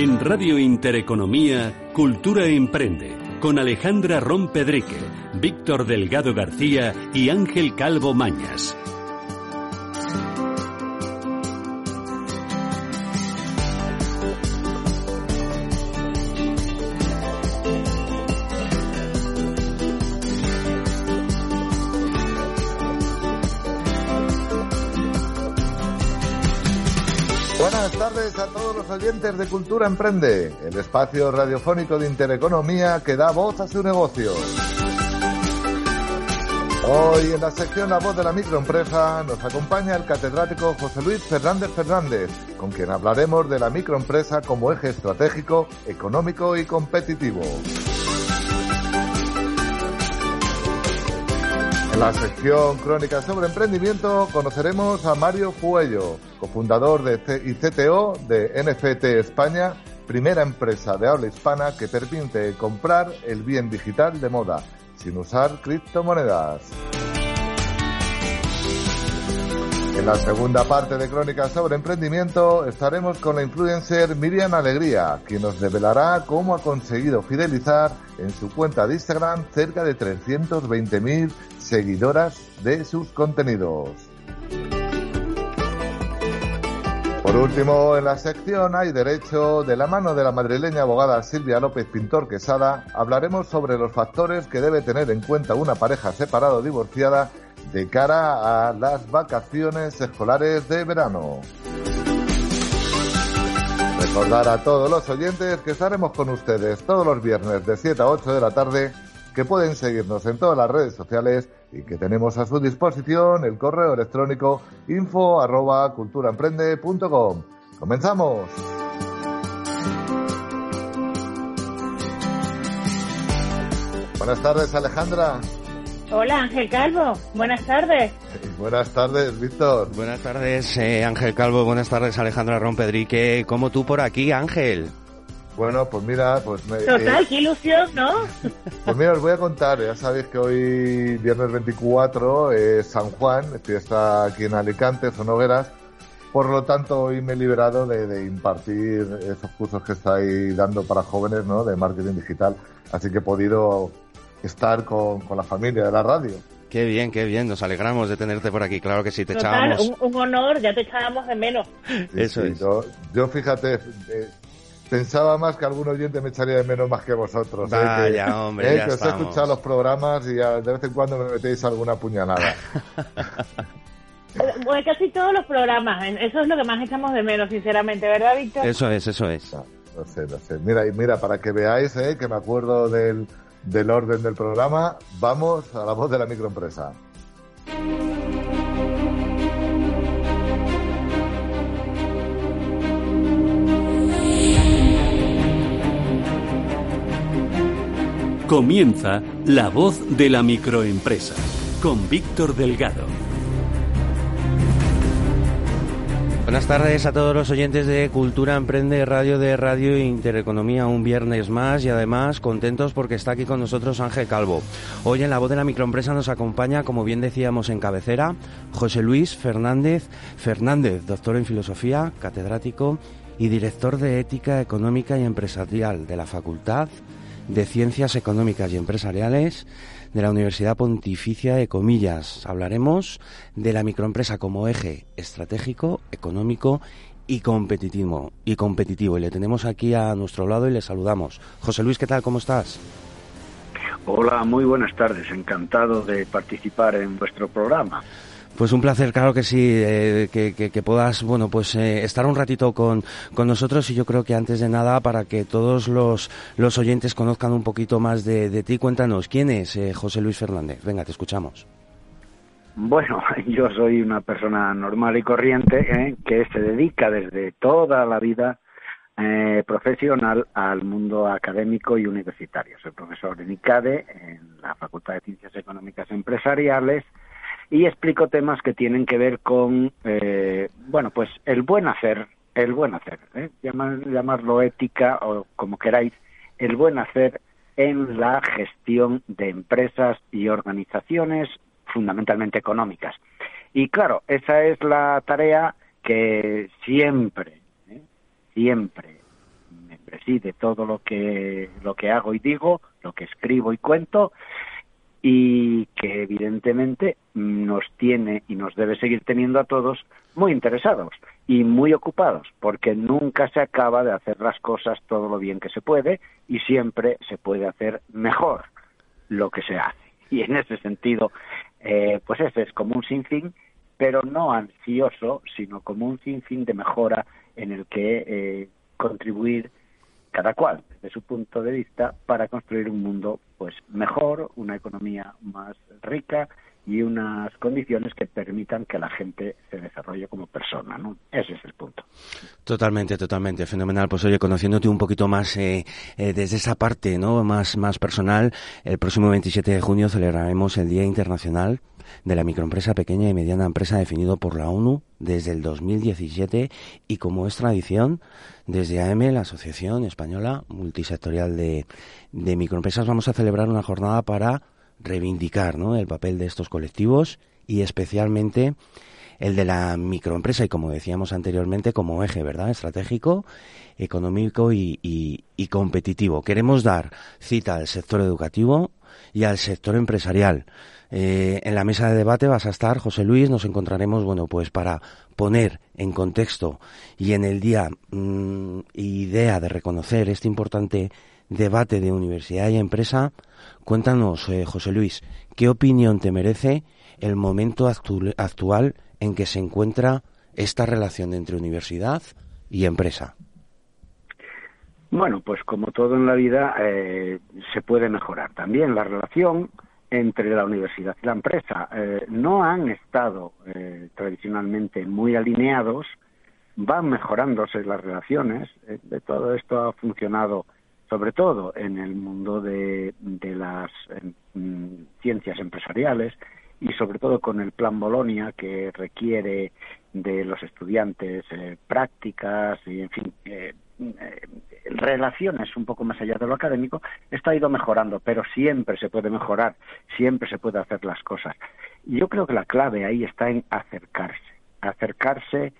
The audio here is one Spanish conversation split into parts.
En Radio Intereconomía, Cultura Emprende, con Alejandra Rompedrique, Víctor Delgado García y Ángel Calvo Mañas. Oyentes de Cultura Emprende, el espacio radiofónico de Intereconomía que da voz a su negocio. Hoy en la sección La Voz de la Microempresa nos acompaña el catedrático José Luis Fernández Fernández, con quien hablaremos de la microempresa como eje estratégico, económico y competitivo. La sección Crónica sobre Emprendimiento conoceremos a Mario Fuello, cofundador de ICTO de NFT España, primera empresa de habla hispana que permite comprar el bien digital de moda sin usar criptomonedas. En la segunda parte de Crónicas sobre Emprendimiento estaremos con la influencer Miriam Alegría, quien nos revelará cómo ha conseguido fidelizar en su cuenta de Instagram cerca de 320.000 seguidoras de sus contenidos. Por último, en la sección Hay Derecho, de la mano de la madrileña abogada Silvia López Pintor Quesada, hablaremos sobre los factores que debe tener en cuenta una pareja separada o divorciada de cara a las vacaciones escolares de verano. Recordar a todos los oyentes que estaremos con ustedes todos los viernes de 7 a 8 de la tarde, que pueden seguirnos en todas las redes sociales y que tenemos a su disposición el correo electrónico info arroba culturaemprende.com. ¡Comenzamos! Buenas tardes, Alejandra. Hola, Ángel Calvo. Buenas tardes. Buenas tardes, Víctor. Buenas tardes, eh, Ángel Calvo. Buenas tardes, Alejandra Rompedrique. ¿Cómo tú por aquí, Ángel? Bueno, pues mira, pues... Me, Total, eh, qué ilusión, ¿no? Pues mira, os voy a contar, ya sabéis que hoy, viernes 24, es San Juan, fiesta aquí en Alicante, son hogueras, por lo tanto hoy me he liberado de, impartir esos cursos que estáis dando para jóvenes, ¿no?, de marketing digital, así que he podido estar con, la familia de la radio. Qué bien, qué bien, nos alegramos de tenerte por aquí, claro que sí, te echábamos... Un, honor, ya te echábamos de menos. Eso es. Yo, yo, fíjate, eh, pensaba más que algún oyente me echaría de menos más que vosotros. ¿eh? Vaya, que, hombre, eh, que os he escuchado los programas y de vez en cuando me metéis alguna puñalada. Pues casi todos los programas, eso es lo que más echamos de menos, sinceramente, ¿verdad, Víctor? Eso es, eso es. No, sé, no sé. Mira, mira, para que veáis, ¿eh? que me acuerdo del, del orden del programa, vamos a la voz de la microempresa. Comienza La Voz de la Microempresa con Víctor Delgado. Buenas tardes a todos los oyentes de Cultura Emprende Radio de Radio Intereconomía un viernes más y además contentos porque está aquí con nosotros Ángel Calvo. Hoy en la voz de la microempresa nos acompaña, como bien decíamos en cabecera, José Luis Fernández Fernández, doctor en filosofía, catedrático y director de ética económica y empresarial de la Facultad de Ciencias Económicas y Empresariales de la Universidad Pontificia de Comillas. Hablaremos de la microempresa como eje estratégico, económico y competitivo. Y competitivo. Y le tenemos aquí a nuestro lado y le saludamos. José Luis, ¿qué tal? ¿Cómo estás? Hola, muy buenas tardes. Encantado de participar en vuestro programa. Pues un placer, claro que sí, eh, que, puedas, bueno, pues eh, estar un ratito con, nosotros y yo creo que antes de nada, para que todos los, los oyentes conozcan un poquito más de, ti, cuéntanos, ¿quién es eh, José Luis Fernández? Venga, te escuchamos. Bueno, yo soy una persona normal y corriente que se dedica desde toda la vida profesional al mundo académico y universitario. Soy profesor en ICADE, en la Facultad de Ciencias Económicas Empresariales, y explico temas que tienen que ver con, eh, bueno, pues el buen hacer, el buen hacer, ¿eh? llamarlo ética o como queráis, el buen hacer en la gestión de empresas y organizaciones fundamentalmente económicas. Y claro, esa es la tarea que siempre, ¿eh? siempre me preside todo lo que, lo que hago y digo, lo que escribo y cuento, y que evidentemente nos tiene y nos debe seguir teniendo a todos muy interesados y muy ocupados, porque nunca se acaba de hacer las cosas todo lo bien que se puede y siempre se puede hacer mejor lo que se hace. Y en ese sentido, eh, pues ese es como un sinfín, pero no ansioso, sino como un sinfín de mejora en el que eh, contribuir cada cual desde su punto de vista para construir un mundo pues mejor, una economía más rica y unas condiciones que permitan que la gente se desarrolle como persona, ¿no? Ese es el punto. Totalmente, totalmente, fenomenal. Pues oye, conociéndote un poquito más eh, eh, desde esa parte, ¿no? Más, más personal, el próximo 27 de junio celebraremos el Día Internacional de la microempresa pequeña y mediana empresa definido por la ONU desde el 2017 y como es tradición, desde AM, la Asociación Española Multisectorial de, de Microempresas, vamos a celebrar una jornada para reivindicar ¿no? el papel de estos colectivos y especialmente el de la microempresa y como decíamos anteriormente como eje verdad estratégico económico y, y, competitivo. Queremos dar cita al sector educativo y al sector empresarial. Eh, en la mesa de debate vas a estar José Luis nos encontraremos bueno pues para poner en contexto y en el día mm, idea de reconocer este importante debate de universidad y empresa Cuéntanos, eh, José Luis, ¿qué opinión te merece el momento actual en que se encuentra esta relación entre universidad y empresa? Bueno, pues como todo en la vida, eh, se puede mejorar también la relación entre la universidad y la empresa. Eh, no han estado tradicionalmente muy alineados, van mejorándose las relaciones, de todo esto ha funcionado sobre todo en el mundo de, las em, mm, ciencias empresariales y sobre todo con el plan Bolonia que requiere de los estudiantes eh, prácticas y en fin eh, eh, relaciones un poco más allá de lo académico esto ha ido mejorando pero siempre se puede mejorar siempre se puede hacer las cosas yo creo que la clave ahí está en acercarse acercarse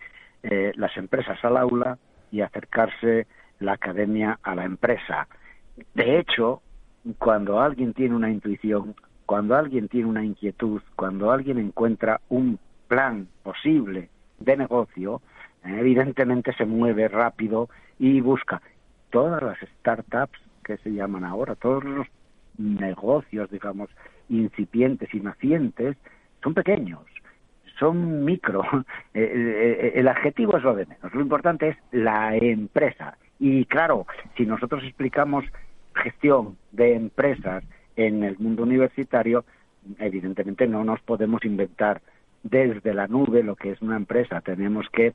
las empresas al aula y acercarse la academia a la empresa. De hecho, cuando alguien tiene una intuición, cuando alguien tiene una inquietud, cuando alguien encuentra un plan posible de negocio, eh, evidentemente se mueve rápido y busca todas las startups que se llaman ahora, todos los negocios, digamos, incipientes y nacientes, son pequeños, son micro. Eh, eh, el adjetivo es lo de menos. Lo importante es la empresa. Y claro, si nosotros explicamos gestión de empresas en el mundo universitario, evidentemente no nos podemos inventar desde la nube lo que es una empresa. Tenemos que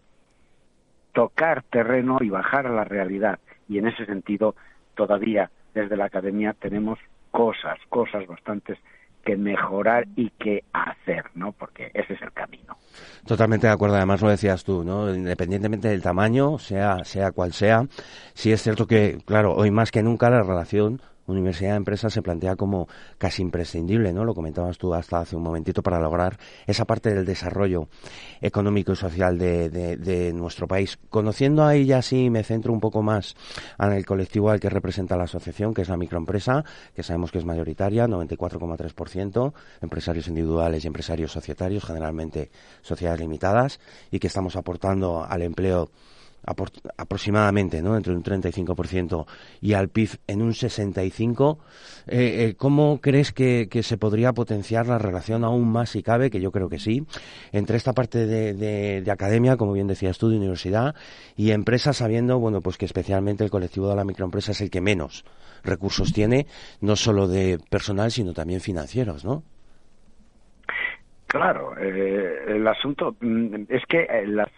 tocar terreno y bajar a la realidad. Y en ese sentido, todavía desde la academia tenemos cosas, cosas bastantes que mejorar y que hacer, ¿no? Porque ese es el camino. Totalmente de acuerdo. Además lo decías tú, ¿no? Independientemente del tamaño, sea sea cual sea, sí es cierto que, claro, hoy más que nunca la relación universidad de empresa se plantea como casi imprescindible, ¿no? Lo comentabas tú hasta hace un momentito para lograr esa parte del desarrollo económico y social de, nuestro país. Conociendo ahí ya sí me centro un poco más en el colectivo al que representa la asociación, que es la microempresa, que sabemos que es mayoritaria, 94,3%, empresarios individuales y empresarios societarios, generalmente sociedades limitadas, y que estamos aportando al empleo aproximadamente, ¿no? Entre un 35% y al PIB en un 65%. Eh, eh, ¿Cómo crees que, se podría potenciar la relación aún más, si cabe, que yo creo que sí, entre esta parte de, academia, como bien decías tú, de universidad, y empresas, sabiendo, bueno, pues que especialmente el colectivo de la microempresa es el que menos recursos tiene, no solo de personal, sino también financieros, ¿no? Claro, eh, el asunto mm, es que las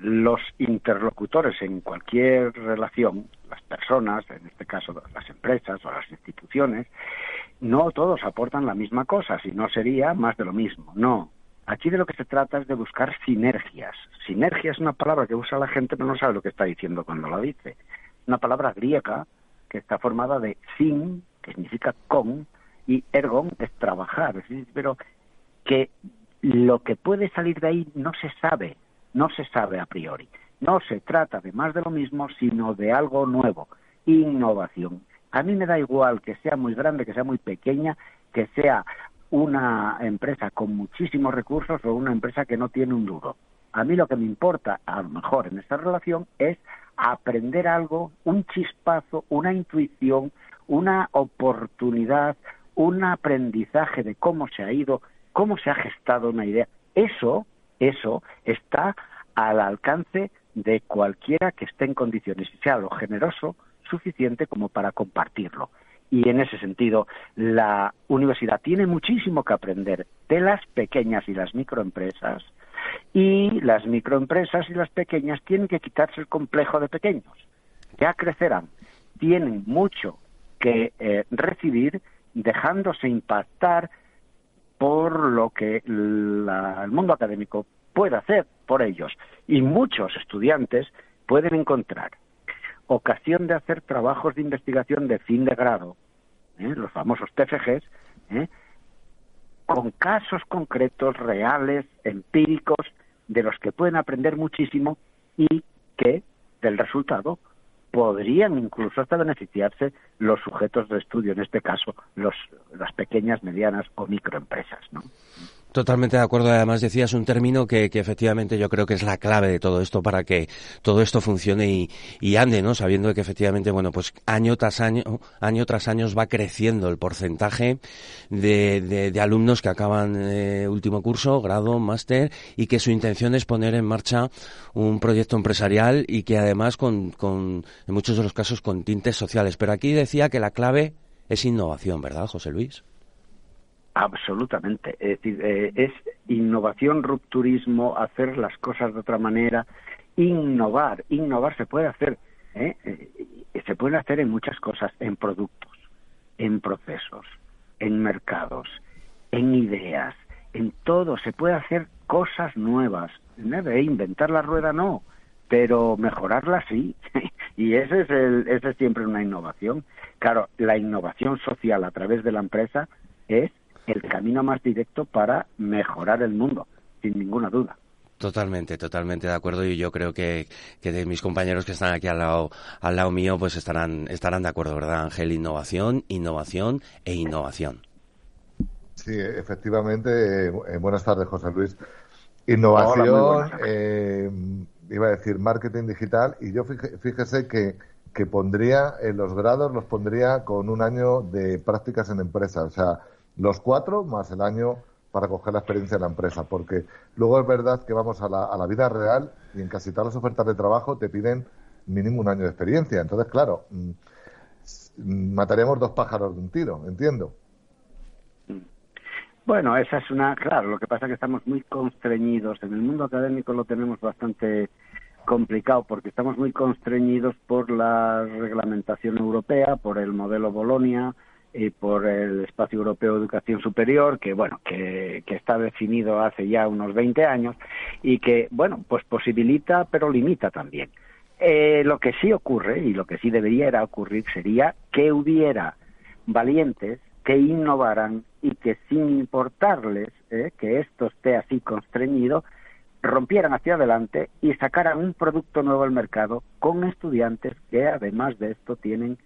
los interlocutores en cualquier relación, las personas, en este caso las empresas o las instituciones, no todos aportan la misma cosa, si no sería más de lo mismo. No. Aquí de lo que se trata es de buscar sinergias. Sinergia es una palabra que usa la gente pero no sabe lo que está diciendo cuando la dice. Una palabra griega que está formada de sin, que significa con, y ergon es trabajar. Pero que lo que puede salir de ahí no se sabe, no se sabe a priori. No se trata de más de lo mismo, sino de algo nuevo, innovación. A mí me da igual que sea muy grande, que sea muy pequeña, que sea una empresa con muchísimos recursos o una empresa que no tiene un duro. A mí lo que me importa, a lo mejor en esta relación, es aprender algo, un chispazo, una intuición, una oportunidad, un aprendizaje de cómo se ha ido, cómo se ha gestado una idea. Eso, eso está al alcance de cualquiera que esté en condiciones y sea lo generoso suficiente como para compartirlo. Y en ese sentido, la universidad tiene muchísimo que aprender de las pequeñas y las microempresas, y las microempresas y las pequeñas tienen que quitarse el complejo de pequeños. Ya crecerán, tienen mucho que eh, recibir dejándose impactar por lo que el mundo académico puede hacer por ellos. Y muchos estudiantes pueden encontrar ocasión de hacer trabajos de investigación de fin de grado, ¿eh? los famosos TFGs, ¿eh? con casos concretos, reales, empíricos, de los que pueden aprender muchísimo y que del resultado podrían incluso hasta beneficiarse los sujetos de estudio, en este caso los, las pequeñas, medianas o microempresas. ¿no? Totalmente de acuerdo. Además decías un término que, que, efectivamente yo creo que es la clave de todo esto para que todo esto funcione y, y, ande, ¿no? Sabiendo que efectivamente, bueno, pues año tras año, año tras año va creciendo el porcentaje de, de, de alumnos que acaban eh, último curso, grado, máster y que su intención es poner en marcha un proyecto empresarial y que además con, con, en muchos de los casos con tintes sociales. Pero aquí decía que la clave es innovación, ¿verdad, José Luis? Absolutamente. Es decir, eh, es innovación, rupturismo, hacer las cosas de otra manera, innovar. Innovar se puede hacer, ¿eh? Eh, se puede hacer en muchas cosas, en productos, en procesos, en mercados, en ideas, en todo. Se puede hacer cosas nuevas. De inventar la rueda no, pero mejorarla sí. y ese es, el, ese es siempre una innovación. Claro, la innovación social a través de la empresa es el camino más directo para mejorar el mundo, sin ninguna duda. Totalmente, totalmente de acuerdo y yo creo que, que de mis compañeros que están aquí al lado, al lado mío pues estarán, estarán de acuerdo, ¿verdad Ángel? Innovación, innovación e innovación. Sí, efectivamente. Eh, buenas tardes, José Luis. Innovación, Hola, eh, iba a decir marketing digital y yo fíjese que, que pondría en los grados, los pondría con un año de prácticas en empresas. O sea, los cuatro más el año para coger la experiencia de la empresa, porque luego es verdad que vamos a la, a la vida real y en casi todas las ofertas de trabajo te piden mínimo un año de experiencia. Entonces, claro, mm, mm, mataríamos dos pájaros de un tiro, entiendo. Bueno, esa es una, claro, lo que pasa es que estamos muy constreñidos. En el mundo académico lo tenemos bastante complicado porque estamos muy constreñidos por la reglamentación europea, por el modelo Bolonia, y por el Espacio Europeo de Educación Superior, que bueno, que, que, está definido hace ya unos 20 años y que bueno, pues posibilita pero limita también. Eh, lo que sí ocurre y lo que sí debería ocurrir sería que hubiera valientes que innovaran y que sin importarles eh, que esto esté así constreñido, rompieran hacia adelante y sacaran un producto nuevo al mercado con estudiantes que además de esto tienen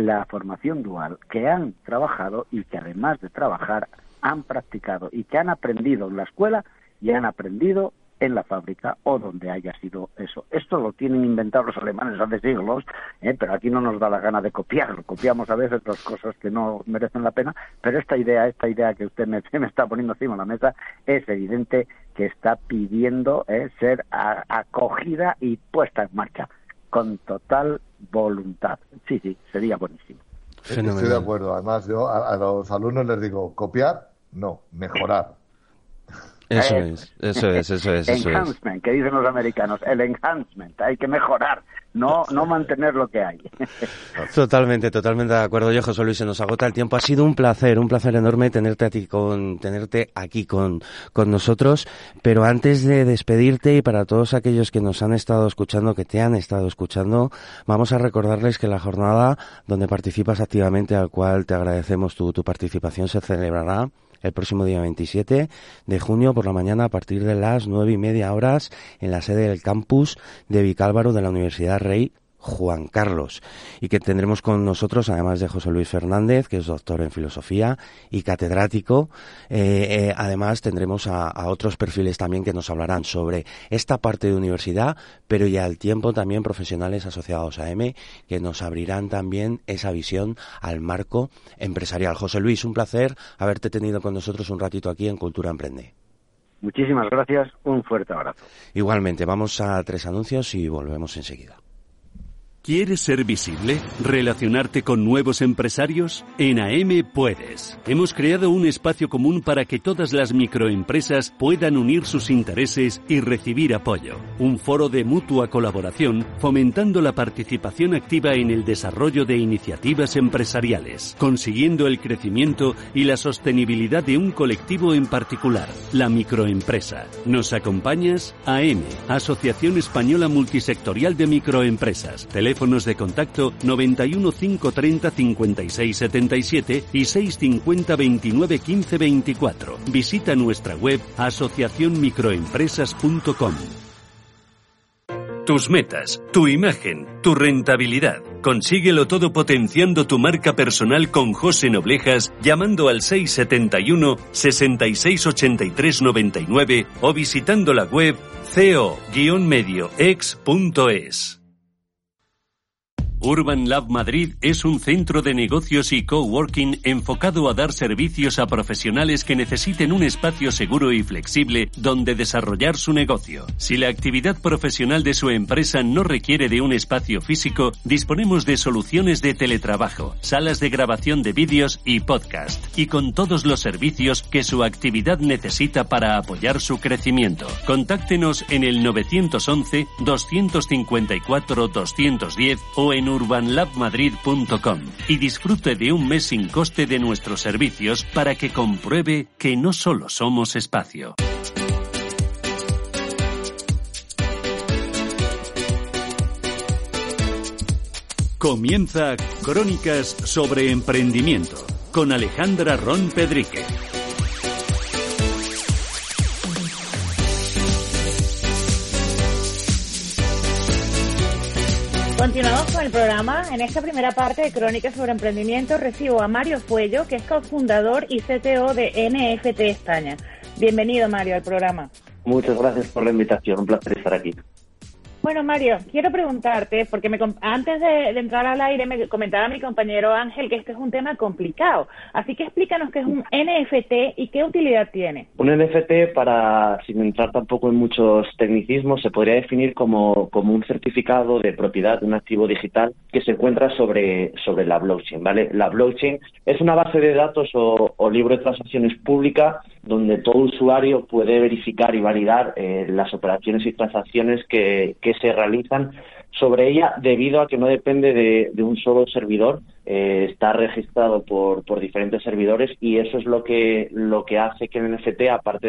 la formación dual, que han trabajado y que además de trabajar han practicado y que han aprendido en la escuela y han aprendido en la fábrica o donde haya sido eso. Esto lo tienen inventado los alemanes hace siglos, ¿eh? pero aquí no nos da la gana de copiarlo. Copiamos a veces las cosas que no merecen la pena, pero esta idea, esta idea que usted me, me está poniendo encima de la mesa, es evidente que está pidiendo ¿eh? ser acogida y puesta en marcha con total voluntad. Sí, sí, sería buenísimo. Estoy de acuerdo. Además, yo a, a, los alumnos les digo, copiar, no, mejorar. Eso es, eso es, eso es. Eso enhancement, es. que dicen los americanos, el enhancement, hay que mejorar, no, no mantener lo que hay. Totalmente, totalmente de acuerdo. Yo, José Luis, se nos agota el tiempo. Ha sido un placer, un placer enorme tenerte, a ti con, tenerte aquí con, con nosotros. Pero antes de despedirte y para todos aquellos que nos han estado escuchando, que te han estado escuchando, vamos a recordarles que la jornada donde participas activamente, al cual te agradecemos tu, tu participación, se celebrará el próximo día 27 de junio por la mañana a partir de las nueve y media horas en la sede del campus de Vicálvaro de la Universidad Rey Juan Carlos y que tendremos con nosotros, además de José Luis Fernández, que es doctor en filosofía y catedrático, eh, eh, además tendremos a, otros perfiles también que nos hablarán sobre esta parte de universidad, pero ya al tiempo también profesionales asociados a M que nos abrirán también esa visión al marco empresarial. José Luis, un placer haberte tenido con nosotros un ratito aquí en Cultura Emprende. Muchísimas gracias, un fuerte abrazo. Igualmente, vamos a tres anuncios y volvemos enseguida. ¿Quieres ser visible? ¿Relacionarte con nuevos empresarios? En AM puedes. Hemos creado un espacio común para que todas las microempresas puedan unir sus intereses y recibir apoyo. Un foro de mutua colaboración fomentando la participación activa en el desarrollo de iniciativas empresariales, consiguiendo el crecimiento y la sostenibilidad de un colectivo en particular, la microempresa. ¿Nos acompañas? AM, Asociación Española Multisectorial de Microempresas teléfonos de contacto 91 530 56 77 y 650 29 15 24. Visita nuestra web asociacionmicroempresas.com. Tus metas, tu imagen, tu rentabilidad. Consíguelo todo potenciando tu marca personal con José Noblejas llamando al 671 668399 o visitando la web co-medioex.es. Urban Lab Madrid es un centro de negocios y coworking enfocado a dar servicios a profesionales que necesiten un espacio seguro y flexible donde desarrollar su negocio. Si la actividad profesional de su empresa no requiere de un espacio físico, disponemos de soluciones de teletrabajo, salas de grabación de vídeos y podcast, y con todos los servicios que su actividad necesita para apoyar su crecimiento. Contáctenos en el 911 254 210 o en urbanlabmadrid.com y disfrute de un mes sin coste de nuestros servicios para que compruebe que no solo somos espacio. Comienza Crónicas sobre Emprendimiento con Alejandra Ron Pedrique. Con el programa. En esta primera parte de Crónicas sobre Emprendimiento recibo a Mario Fuello, que es cofundador y CTO de NFT España. Bienvenido, Mario, al programa. Muchas gracias por la invitación. Un placer estar aquí. Bueno, Mario, quiero preguntarte, porque me, antes de, entrar al aire me comentaba mi compañero Ángel que este es un tema complicado. Así que explícanos qué es un NFT y qué utilidad tiene. Un NFT, para, sin entrar tampoco en muchos tecnicismos, se podría definir como, como un certificado de propiedad de un activo digital que se encuentra sobre, sobre la blockchain. ¿vale? La blockchain es una base de datos o, libro de transacciones pública donde todo usuario puede verificar y validar eh, las operaciones y transacciones que se realizan sobre ella debido a que no depende de, un solo servidor, eh, está registrado por, por, diferentes servidores y eso es lo que, lo que hace que el NFT, aparte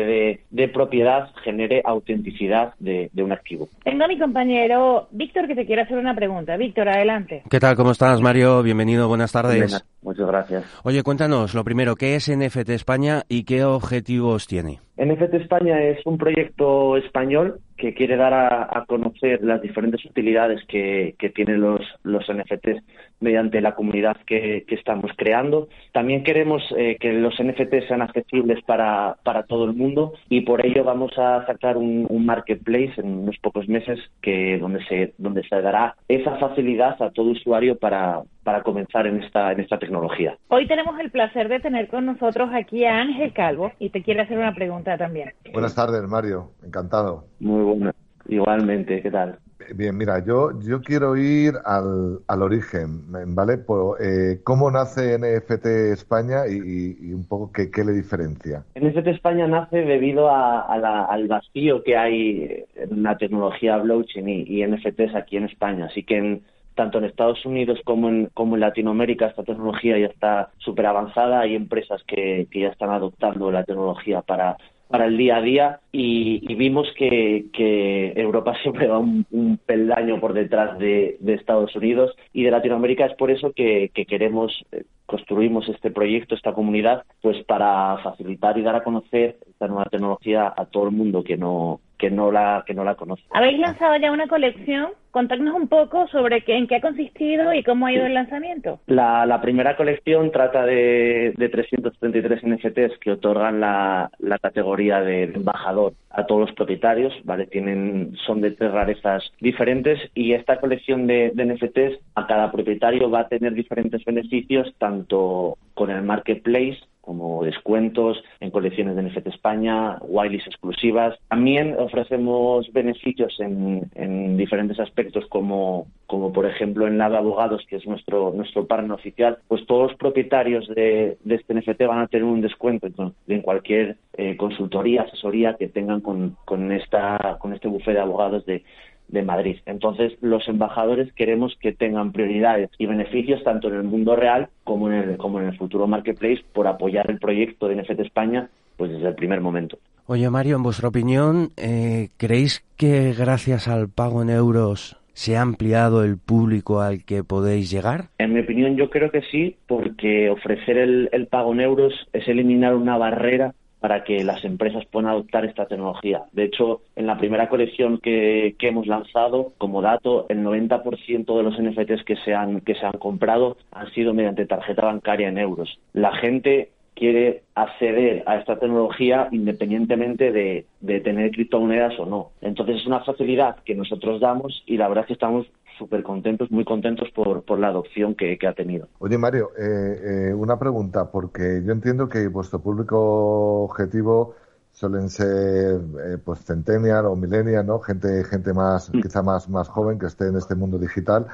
de, propiedad, genere autenticidad de, un archivo. Tengo a mi compañero Víctor que te quiere hacer una pregunta. Víctor, adelante. ¿Qué tal? ¿Cómo estás, Mario? Bienvenido, buenas tardes. muchas gracias. Oye, cuéntanos, lo primero, ¿qué es NFT España y qué objetivos tiene? NFT España es un proyecto español que quiere dar a, conocer las diferentes utilidades que, tienen los, los NFTs mediante la comunidad que, estamos creando. También queremos eh, que los NFTs sean accesibles para, para, todo el mundo y por ello vamos a sacar un, marketplace en unos pocos meses que donde se donde se dará esa facilidad a todo usuario para, para comenzar en esta, en esta tecnología. Hoy tenemos el placer de tener con nosotros aquí a Ángel Calvo y te quiere hacer una pregunta también. Buenas tardes, Mario. Encantado. Muy buena. Igualmente, ¿qué tal? Bien, mira, yo, yo quiero ir al, al origen, ¿vale? Por, eh, ¿Cómo nace NFT España y, un poco qué, qué, le diferencia? NFT España nace debido a, al vacío que hay en la tecnología blockchain y, y NFTs aquí en España. Así que en, tanto en Estados Unidos como en, como en Latinoamérica esta tecnología ya está súper avanzada. Hay empresas que, que ya están adoptando la tecnología para para el día a día y, vimos que, Europa siempre va un, peldaño por detrás de, Estados Unidos y de Latinoamérica. Es por eso que, queremos eh, construimos este proyecto, esta comunidad, pues para facilitar y dar a conocer esta nueva tecnología a todo el mundo que no que no la que no la conoce. Habéis lanzado ya una colección. Contadnos un poco sobre qué, en qué ha consistido y cómo ha ido el lanzamiento. La, la primera colección trata de, de 333 NFTs que otorgan la, la categoría de embajador a todos los propietarios, ¿vale? Tienen, son de tres rarezas diferentes y esta colección de, de NFTs a cada propietario va a tener diferentes beneficios tanto con el marketplace como descuentos en colecciones de NFT España, whitelist exclusivas. También ofrecemos beneficios en, en diferentes aspectos como, por ejemplo en Lava Abogados, que es nuestro, nuestro partner oficial, pues todos los propietarios de, de este NFT van a tener un descuento en cualquier eh, consultoría, asesoría que tengan con, con, esta, con este bufete de abogados de, de Madrid. Entonces, los embajadores queremos que tengan prioridades y beneficios tanto en el mundo real como en el, como en el futuro marketplace por apoyar el proyecto de NFT España pues desde el primer momento. Oye, Mario, en vuestra opinión, eh, ¿creéis que gracias al pago en euros se ha ampliado el público al que podéis llegar? En mi opinión, yo creo que sí, porque ofrecer el, el pago en euros es eliminar una barrera para que las empresas puedan adoptar esta tecnología. De hecho, en la primera colección que, hemos lanzado, como dato, el 90% de los NFTs que se, han, que se han comprado han sido mediante tarjeta bancaria en euros. La gente quiere acceder a esta tecnología independientemente de, de tener criptomonedas o no. Entonces es una facilidad que nosotros damos y la verdad es que estamos súper contentos, muy contentos por, por la adopción que, que ha tenido. Oye, Mario, eh, eh, una pregunta, porque yo entiendo que vuestro público objetivo suelen ser eh, pues centennial o millennial, ¿no? Gente, gente más, Mm. quizá más, más joven que esté en este mundo digital.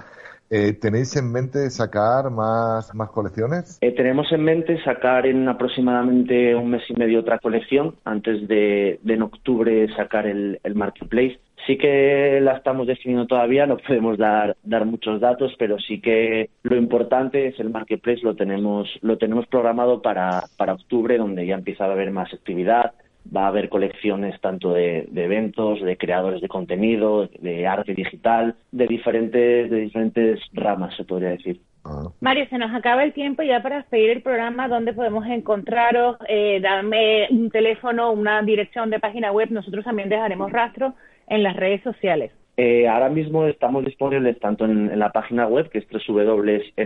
Eh, ¿Tenéis en mente sacar más, más colecciones? Eh, tenemos en mente sacar en aproximadamente un mes y medio otra colección antes de, de en octubre sacar el, el marketplace. Sí que la estamos definiendo todavía, no podemos dar, dar muchos datos, pero sí que lo importante es el marketplace, lo tenemos, lo tenemos programado para, para octubre, donde ya empieza a haber más actividad, va a haber colecciones tanto de, de, eventos, de creadores de contenido, de arte digital, de diferentes, de diferentes ramas, se podría decir. Ah. Mario, se nos acaba el tiempo ya para despedir el programa. ¿Dónde podemos encontraros? Eh, dame un teléfono, una dirección de página web. Nosotros también dejaremos rastro en las redes sociales. Eh, ahora mismo estamos disponibles tanto en, en la página web, que es www.nftes.es,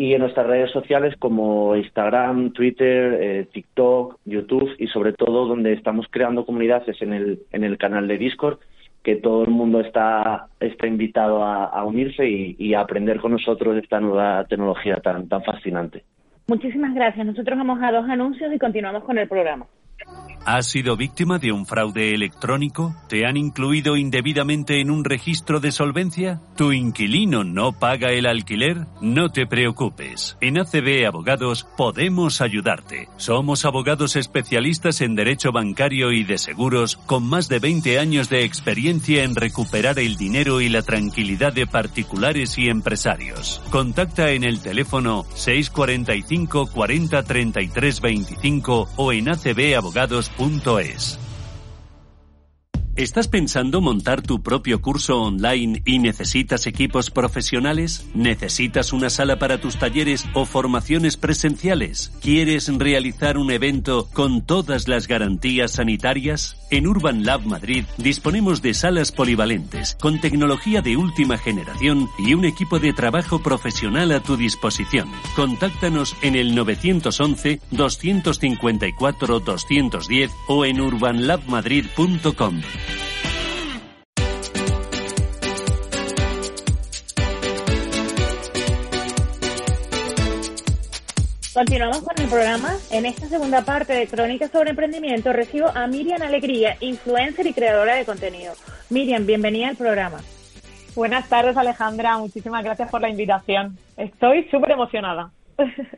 y en nuestras redes sociales como Instagram, Twitter, eh, TikTok, YouTube y sobre todo donde estamos creando comunidades en el, en el canal de Discord, que todo el mundo está, está invitado a, a unirse y, y, a aprender con nosotros esta nueva tecnología tan, tan fascinante. Muchísimas gracias. Nosotros vamos a dos anuncios y continuamos con el programa. ¿Has sido víctima de un fraude electrónico? ¿Te han incluido indebidamente en un registro de solvencia? ¿Tu inquilino no paga el alquiler? No te preocupes. En ACB Abogados podemos ayudarte. Somos abogados especialistas en derecho bancario y de seguros con más de 20 años de experiencia en recuperar el dinero y la tranquilidad de particulares y empresarios. Contacta en el teléfono 645 40 33 25 o en acbabogados es. ¿Estás pensando montar tu propio curso online y necesitas equipos profesionales? ¿Necesitas una sala para tus talleres o formaciones presenciales? ¿Quieres realizar un evento con todas las garantías sanitarias? En Urban Lab Madrid disponemos de salas polivalentes con tecnología de última generación y un equipo de trabajo profesional a tu disposición. Contáctanos en el 911 254 210 o en urbanlabmadrid.com. Continuamos con el programa. En esta segunda parte de Crónicas sobre Emprendimiento recibo a Miriam Alegría, influencer y creadora de contenido. Miriam, bienvenida al programa. Buenas tardes, Alejandra. Muchísimas gracias por la invitación. Estoy súper emocionada.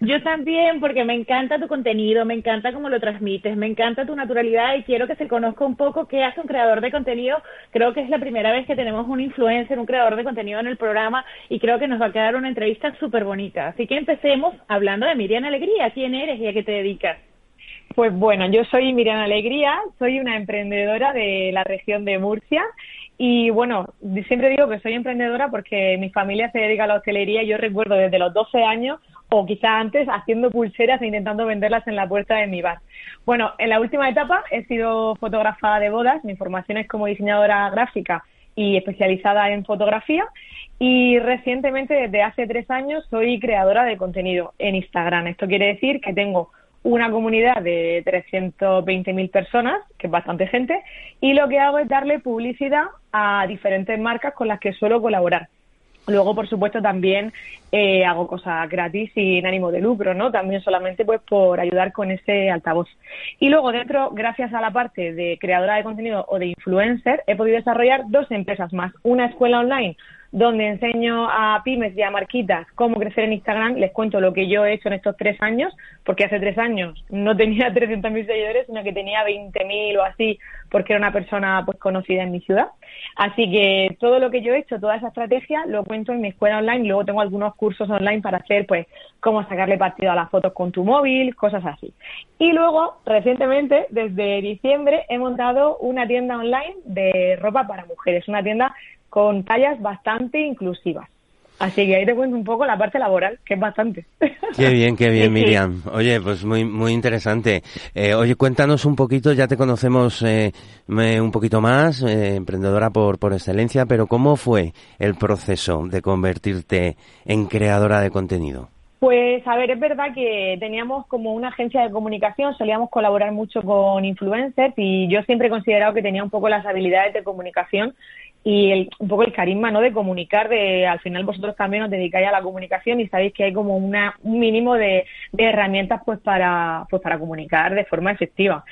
Yo también, porque me encanta tu contenido, me encanta cómo lo transmites, me encanta tu naturalidad y quiero que se conozca un poco qué hace un creador de contenido. Creo que es la primera vez que tenemos un influencer, un creador de contenido en el programa y creo que nos va a quedar una entrevista súper bonita. Así que empecemos hablando de Miriam Alegría. ¿Quién eres y a qué te dedicas? Pues bueno, yo soy Miriam Alegría, soy una emprendedora de la región de Murcia Y bueno, siempre digo que soy emprendedora porque mi familia se dedica a la hostelería y yo recuerdo desde los 12 años o quizá antes haciendo pulseras e intentando venderlas en la puerta de mi bar. Bueno, en la última etapa he sido fotógrafa de bodas, mi formación es como diseñadora gráfica y especializada en fotografía y recientemente, desde hace tres años, soy creadora de contenido en Instagram. Esto quiere decir que tengo una comunidad de 320.000 personas, que es bastante gente, y lo que hago es darle publicidad a diferentes marcas con las que suelo colaborar. Luego, por supuesto, también eh, hago cosas gratis sin ánimo de lucro, ¿no? También solamente pues por ayudar con ese altavoz. Y luego dentro, gracias a la parte de creadora de contenido o de influencer, he podido desarrollar dos empresas más. Una escuela online donde enseño a pymes y a marquitas cómo crecer en Instagram. Les cuento lo que yo he hecho en estos tres años, porque hace tres años no tenía 300.000 seguidores, sino que tenía 20.000 o así, porque era una persona pues conocida en mi ciudad. Así que todo lo que yo he hecho, toda esa estrategia, lo cuento en mi escuela online. Luego tengo algunos cursos online para hacer, pues, cómo sacarle partido a las fotos con tu móvil, cosas así. Y luego, recientemente, desde diciembre, he montado una tienda online de ropa para mujeres, una tienda con tallas bastante inclusivas. Así que ahí te cuento un poco la parte laboral, que es bastante. Qué bien, qué bien, Miriam. Oye, pues muy muy interesante. Eh, oye, cuéntanos un poquito, ya te conocemos eh, un poquito más, eh, emprendedora por, por excelencia, pero ¿cómo fue el proceso de convertirte en creadora de contenido? Pues a ver, es verdad que teníamos como una agencia de comunicación, solíamos colaborar mucho con influencers y yo siempre he considerado que tenía un poco las habilidades de comunicación y el, un poco el carisma no de comunicar de al final vosotros también os dedicáis a la comunicación y sabéis que hay como una, un mínimo de, de, herramientas pues para pues para comunicar de forma efectiva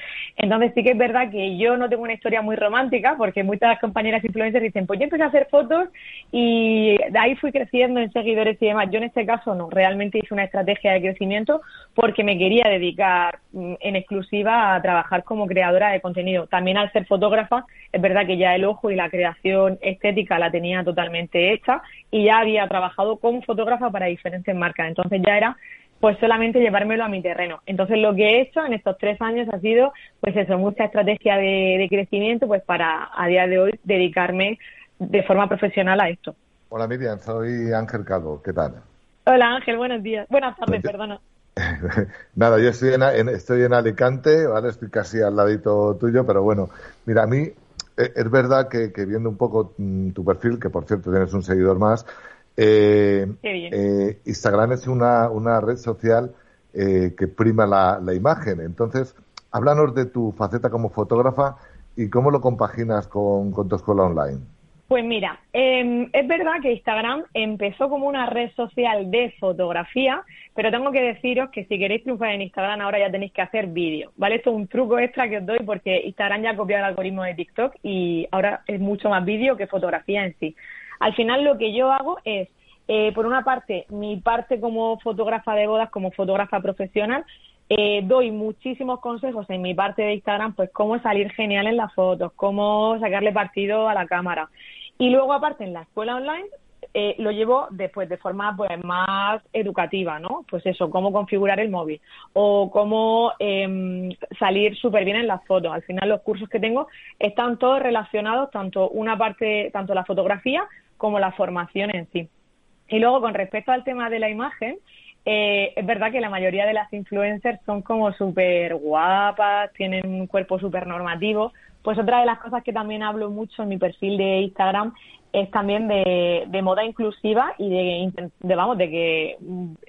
entonces sí que es verdad que yo no tengo una historia muy romántica porque muchas compañeras influencers dicen pues yo empecé a hacer fotos y de ahí fui creciendo en seguidores y demás yo en este caso no realmente hice una estrategia de crecimiento porque me quería dedicar mm, en exclusiva a trabajar como creadora de contenido también al ser fotógrafa es verdad que ya el ojo y la creación estética la tenía totalmente hecha y ya había trabajado como fotógrafa para diferentes marcas. Entonces ya era pues solamente llevármelo a mi terreno. Entonces lo que he hecho en estos tres años ha sido pues eso, mucha estrategia de, crecimiento pues para a día de hoy dedicarme de forma profesional a esto. Hola Miriam, soy Ángel Calvo, ¿qué tal? Hola Ángel, buenos días. Buenas tardes, perdona. Nada, yo estoy en, estoy en Alicante, ¿vale? Estoy casi al ladito tuyo, pero bueno, mira, a mí eh, es verdad que, viendo un poco mm, tu perfil, que por cierto tienes un seguidor más, eh, eh, Instagram es una, una red social que prima la, imagen. Entonces, háblanos de tu faceta como fotógrafa y cómo lo compaginas con tu escuela online. Pues mira, em, es verdad que Instagram empezó como una red social de fotografía, pero tengo que deciros que si queréis triunfar en Instagram ahora ya tenéis que hacer vídeo, ¿vale? Esto es un truco extra que os doy porque Instagram ya ha copiado el algoritmo de TikTok y ahora es mucho más vídeo que fotografía en sí. Al final lo que yo hago es, eh, por una parte, mi parte como fotógrafa de bodas, como fotógrafa profesional, eh, doy muchísimos consejos en mi parte de Instagram, pues cómo salir genial en las fotos, cómo sacarle partido a la cámara. Y luego, aparte, en la escuela online, eh, lo llevo después de forma pues más educativa, ¿no? Pues eso, cómo configurar el móvil o cómo em, salir súper bien en las fotos. Al final los cursos que tengo están todos relacionados, tanto una parte, tanto la fotografía como la formación en sí. Y luego con respecto al tema de la imagen, eh, es verdad que la mayoría de las influencers son como súper guapas, tienen un cuerpo súper normativo, pues otra de las cosas que también hablo mucho en mi perfil de Instagram es también de, de moda inclusiva y de, de, vamos, de que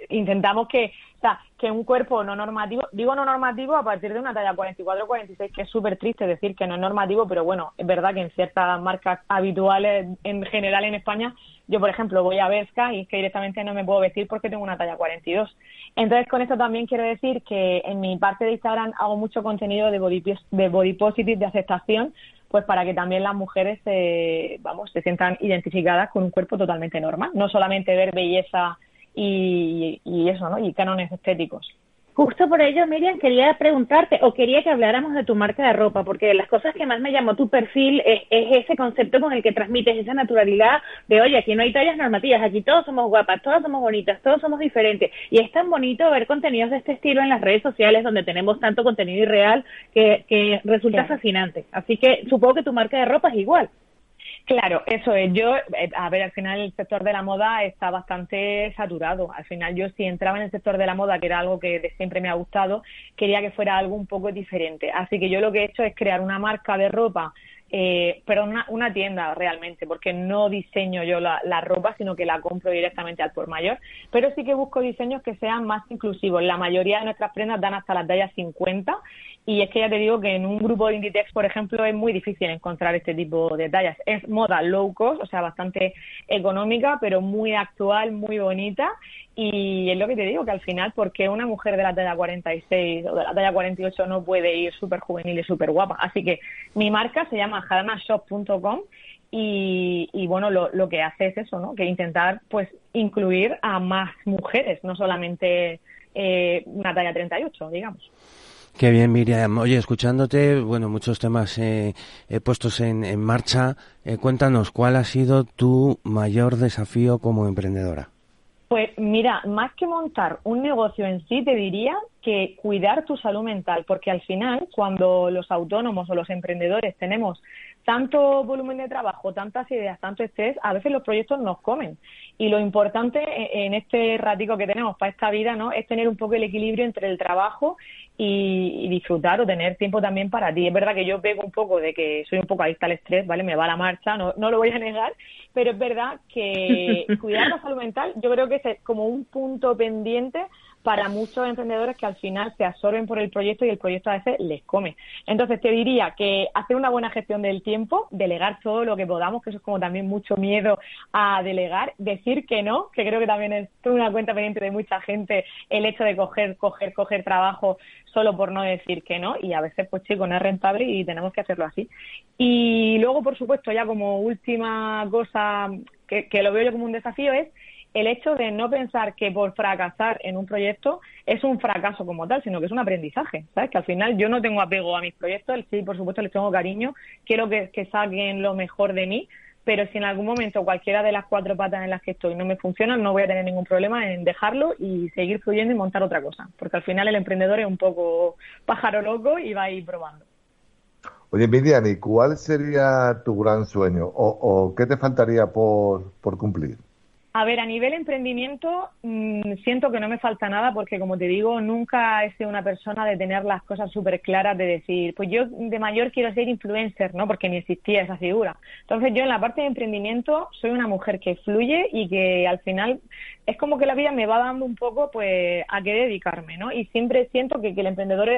intentamos que, o sea, que un cuerpo no normativo, digo no normativo a partir de una talla 44 46, que es súper triste decir que no es normativo, pero bueno, es verdad que en ciertas marcas habituales en general en España, yo por ejemplo voy a Berska y es que directamente no me puedo vestir porque tengo una talla 42. Entonces con esto también quiero decir que en mi parte de Instagram hago mucho contenido de body, de body positive, de aceptación, pues para que también las mujeres se, vamos, se sientan identificadas con un cuerpo totalmente normal, no solamente ver belleza y, y eso, ¿no? Y cánones estéticos. Justo por ello, Miriam, quería preguntarte o quería que habláramos de tu marca de ropa, porque las cosas que más me llamó tu perfil es, ese concepto con el que transmites esa naturalidad de, oye, aquí no hay tallas normativas, aquí todos somos guapas, todos somos bonitas, todos somos diferentes. Y es tan bonito ver contenidos de este estilo en las redes sociales donde tenemos tanto contenido irreal que, que resulta fascinante. Así que supongo que tu marca de ropa es igual. Claro, eso es. Yo, eh, a ver, al final el sector de la moda está bastante saturado. Al final yo si entraba en el sector de la moda, que era algo que de siempre me ha gustado, quería que fuera algo un poco diferente. Así que yo lo que he hecho es crear una marca de ropa eh, pero una, tienda realmente, porque no diseño yo la, la, ropa, sino que la compro directamente al por mayor, pero sí que busco diseños que sean más inclusivos. La mayoría de nuestras prendas dan hasta las tallas 50 y es que ya te digo que en un grupo de Inditex, por ejemplo, es muy difícil encontrar este tipo de tallas. Es moda low cost, o sea, bastante económica, pero muy actual, muy bonita. Y es lo que te digo, que al final, porque una mujer de la talla 46 o de la talla 48 no puede ir súper juvenil y súper guapa? Así que mi marca se llama jadanashop.com y, y, bueno, lo, lo que hace es eso, ¿no? Que intentar, pues, incluir a más mujeres, no solamente eh, una talla 38, digamos. Qué bien, Miriam. Oye, escuchándote, bueno, muchos temas eh, puestos en, en marcha. Eh, cuéntanos, ¿cuál ha sido tu mayor desafío como emprendedora? Pues mira, más que montar un negocio en sí, te diría que cuidar tu salud mental, porque al final, cuando los autónomos o los emprendedores tenemos tanto volumen de trabajo, tantas ideas, tanto estrés, a veces los proyectos nos comen. Y lo importante e-, en este ratico que tenemos para esta vida, ¿no? Es tener un poco el equilibrio entre el trabajo y, disfrutar o tener tiempo también para ti. Es verdad que yo pego un poco de que soy un poco adicta al estrés, ¿vale? Me va la marcha, no, no lo voy a negar, pero es verdad que cuidar la salud mental yo creo que es como un punto pendiente para muchos emprendedores que al final se absorben por el proyecto y el proyecto a veces les come. Entonces te diría que hacer una buena gestión del tiempo, delegar todo lo que podamos, que eso es como también mucho miedo a delegar, decir que no, que creo que también es una cuenta pendiente de mucha gente el hecho de coger, coger, coger trabajo solo por no decir que no y a veces pues chico no es rentable y tenemos que hacerlo así. Y luego por supuesto ya como última cosa que, que lo veo yo como un desafío es el hecho de no pensar que por fracasar en un proyecto es un fracaso como tal, sino que es un aprendizaje, ¿sabes? Que al final yo no tengo apego a mis proyectos, sí, por supuesto les tengo cariño, quiero que, saquen lo mejor de mí, pero si en algún momento cualquiera de las cuatro patas en las que estoy no me funciona, no voy a tener ningún problema en dejarlo y seguir fluyendo y montar otra cosa, porque al final el emprendedor es un poco pájaro loco y va a ir probando. Oye, Miriam, ¿y cuál sería tu gran sueño o, o qué te faltaría por, por cumplir? A ver, a nivel emprendimiento mmm, siento que no me falta nada porque, como te digo, nunca he sido una persona de tener las cosas súper claras, de decir, pues yo de mayor quiero ser influencer, ¿no? Porque ni existía esa figura. Entonces yo en la parte de emprendimiento soy una mujer que fluye y que al final es como que la vida me va dando un poco, pues, a qué dedicarme, ¿no? Y siempre siento que, el emprendedor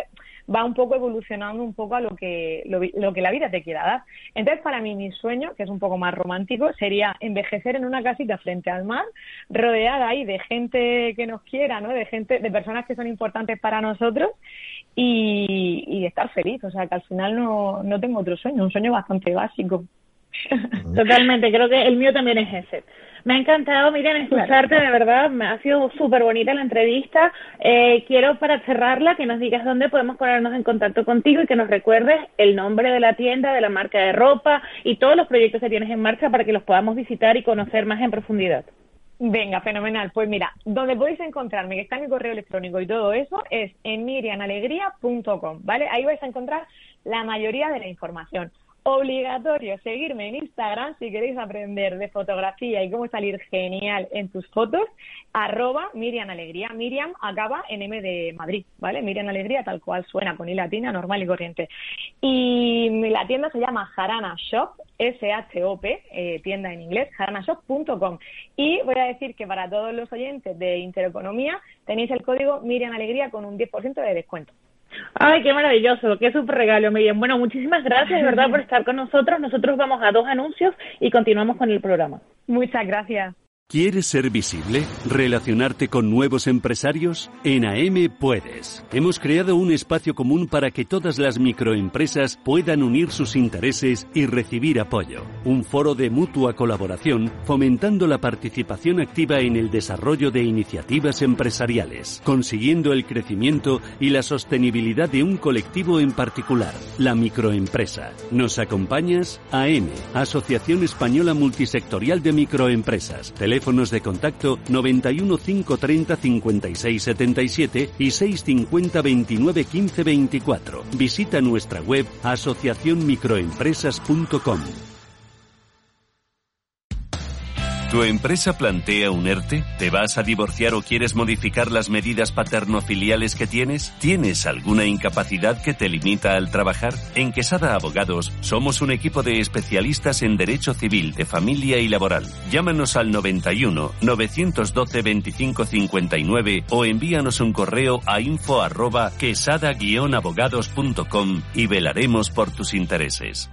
va un poco evolucionando un poco a lo que, lo, lo, que la vida te quiera dar. Entonces, para mí, mi sueño, que es un poco más romántico, sería envejecer en una casita frente al mar, rodeada ahí de gente que nos quiera, ¿no? De gente, de personas que son importantes para nosotros y, y estar feliz. O sea, que al final no, no tengo otro sueño, un sueño bastante básico. Totalmente, creo que el mío también es ese. Me ha encantado, Miriam, escucharte, de verdad, me ha sido súper bonita la entrevista. Eh, quiero para cerrarla que nos digas dónde podemos ponernos en contacto contigo y que nos recuerdes el nombre de la tienda, de la marca de ropa y todos los proyectos que tienes en marcha para que los podamos visitar y conocer más en profundidad. Venga, fenomenal. Pues mira, donde podéis encontrarme, que está en mi correo electrónico y todo eso, es en mirianalegría.com, ¿vale? Ahí vais a encontrar la mayoría de la información obligatorio seguirme en Instagram si queréis aprender de fotografía y cómo salir genial en tus fotos, arroba Miriam Alegría. Miriam acaba en M de Madrid, ¿vale? Miriam Alegría tal cual suena, con I latina, normal y corriente. Y la tienda se llama Jarana Shop, S-H-O-P, eh, tienda en inglés, jaranashop.com. Y voy a decir que para todos los oyentes de Intereconomía tenéis el código Miriam Alegría con un 10% de descuento. Ay, qué maravilloso, qué súper regalo, Miriam. Bueno, muchísimas gracias, de verdad, por estar con nosotros. Nosotros vamos a dos anuncios y continuamos con el programa. Muchas gracias. ¿Quieres ser visible? ¿Relacionarte con nuevos empresarios? En AM puedes. Hemos creado un espacio común para que todas las microempresas puedan unir sus intereses y recibir apoyo. Un foro de mutua colaboración fomentando la participación activa en el desarrollo de iniciativas empresariales, consiguiendo el crecimiento y la sostenibilidad de un colectivo en particular, la microempresa. ¿Nos acompañas? AM, Asociación Española Multisectorial de Microempresas. Teléfonos de contacto 91 530 56 77 y 650 29 15 24. Visita nuestra web asociacionmicroempresas.com. ¿Tu empresa plantea un ERTE? ¿Te vas a divorciar o quieres modificar las medidas paterno-filiales que tienes? ¿Tienes alguna incapacidad que te limita al trabajar? En Quesada Abogados somos un equipo de especialistas en derecho civil, de familia y laboral. Llámanos al 91 912 25 59 o envíanos un correo a info arroba quesada-abogados.com y velaremos por tus intereses.